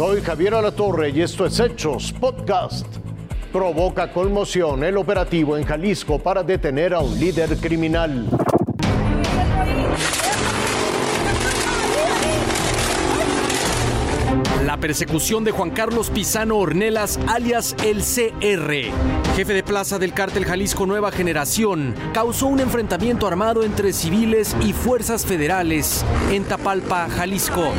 Soy Javier Alatorre y esto es Hechos Podcast. Provoca conmoción el operativo en Jalisco para detener a un líder criminal. La persecución de Juan Carlos Pisano Ornelas, alias el CR, jefe de plaza del cártel Jalisco Nueva Generación, causó un enfrentamiento armado entre civiles y fuerzas federales en Tapalpa, Jalisco.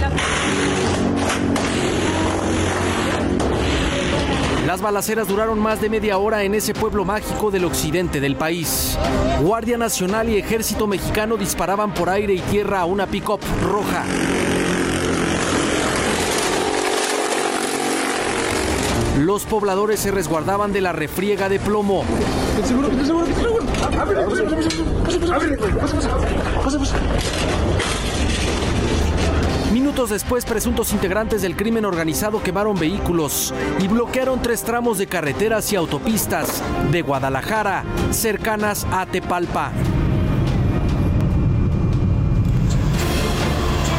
Las balaceras duraron más de media hora en ese pueblo mágico del occidente del país. Guardia Nacional y Ejército Mexicano disparaban por aire y tierra a una pick-up roja. Los pobladores se resguardaban de la refriega de plomo. Minutos después, presuntos integrantes del crimen organizado quemaron vehículos y bloquearon tres tramos de carreteras y autopistas de Guadalajara, cercanas a Tepalpa.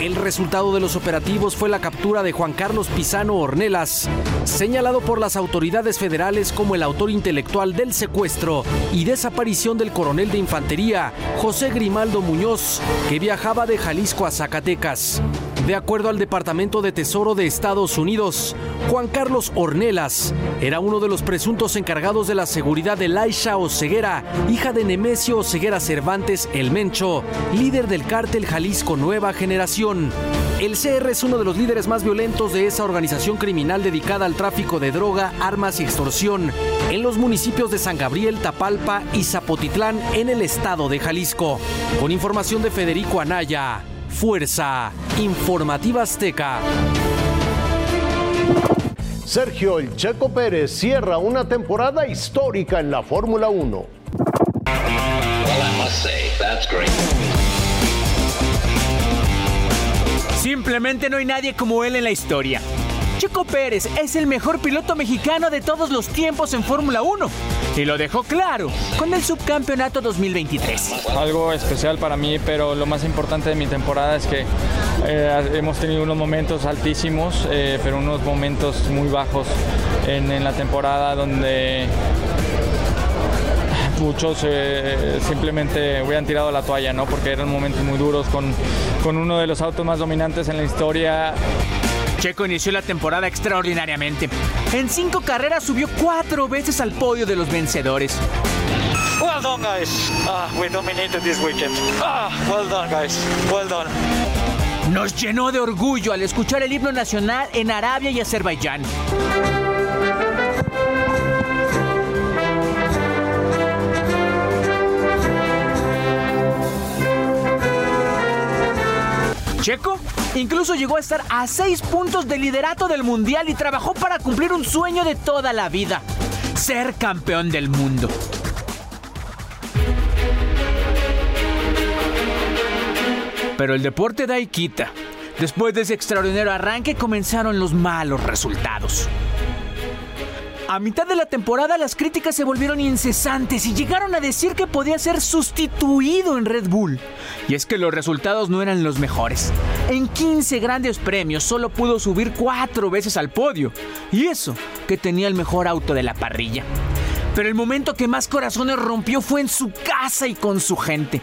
El resultado de los operativos fue la captura de Juan Carlos Pisano Ornelas, señalado por las autoridades federales como el autor intelectual del secuestro y desaparición del coronel de infantería José Grimaldo Muñoz, que viajaba de Jalisco a Zacatecas. De acuerdo al Departamento de Tesoro de Estados Unidos, Juan Carlos Ornelas era uno de los presuntos encargados de la seguridad de Laisha Oceguera, hija de Nemesio Oceguera Cervantes El Mencho, líder del cártel Jalisco Nueva Generación. El CR es uno de los líderes más violentos de esa organización criminal dedicada al tráfico de droga, armas y extorsión en los municipios de San Gabriel, Tapalpa y Zapotitlán en el estado de Jalisco. Con información de Federico Anaya. Fuerza Informativa Azteca. Sergio El Checo Pérez cierra una temporada histórica en la Fórmula 1. Simplemente no hay nadie como él en la historia. Checo Pérez es el mejor piloto mexicano de todos los tiempos en Fórmula 1 y lo dejó claro con el subcampeonato 2023. Algo especial para mí, pero lo más importante de mi temporada es que eh, hemos tenido unos momentos altísimos, eh, pero unos momentos muy bajos en, la temporada donde muchos eh, simplemente hubieran tirado la toalla, ¿no? Porque eran momentos muy duros con, con uno de los autos más dominantes en la historia. Checo inició la temporada extraordinariamente. En cinco carreras subió cuatro veces al podio de los vencedores. Well done, guys. Ah, we dominated this weekend. Ah, well done, guys. Well done. Nos llenó de orgullo al escuchar el himno nacional en Arabia y Azerbaiyán. Checo incluso llegó a estar a seis puntos de liderato del mundial y trabajó para cumplir un sueño de toda la vida, ser campeón del mundo. Pero el deporte da y quita. Después de ese extraordinario arranque comenzaron los malos resultados. A mitad de la temporada las críticas se volvieron incesantes y llegaron a decir que podía ser sustituido en Red Bull. Y es que los resultados no eran los mejores. En 15 grandes premios solo pudo subir cuatro veces al podio. Y eso, que tenía el mejor auto de la parrilla. Pero el momento que más corazones rompió fue en su casa y con su gente.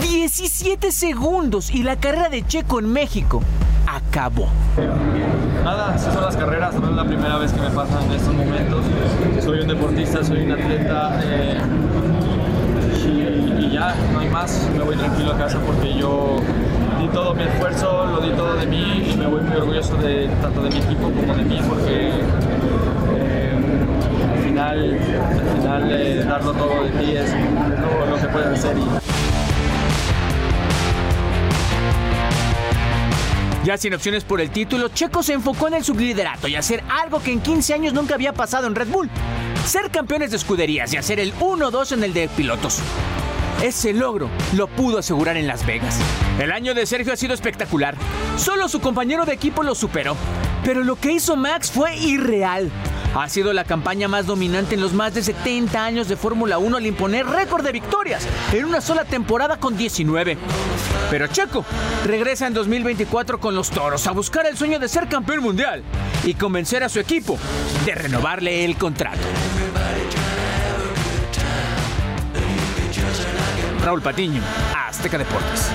17 segundos y la carrera de Checo en México acabó. Nada, esas son las carreras, no es la primera vez que me pasan estos momentos. Soy un deportista, soy un atleta eh, y, ya, no hay más. Me voy tranquilo a casa porque yo di todo mi esfuerzo, lo di todo de mí y me voy muy orgulloso de tanto de mi equipo como de mí porque eh, al final, al final eh, darlo todo de ti es lo, que puedes hacer. Ya sin opciones por el título, Checo se enfocó en el subliderato y hacer algo que en 15 años nunca había pasado en Red Bull. Ser campeones de escuderías y hacer el 1-2 en el de pilotos. Ese logro lo pudo asegurar en Las Vegas. El año de Sergio ha sido espectacular. Solo su compañero de equipo lo superó. Pero lo que hizo Max fue irreal. Ha sido la campaña más dominante en los más de 70 años de Fórmula 1 al imponer récord de victorias en una sola temporada con 19. Pero Checo regresa en 2024 con los toros a buscar el sueño de ser campeón mundial y convencer a su equipo de renovarle el contrato. Raúl Patiño, Azteca Deportes.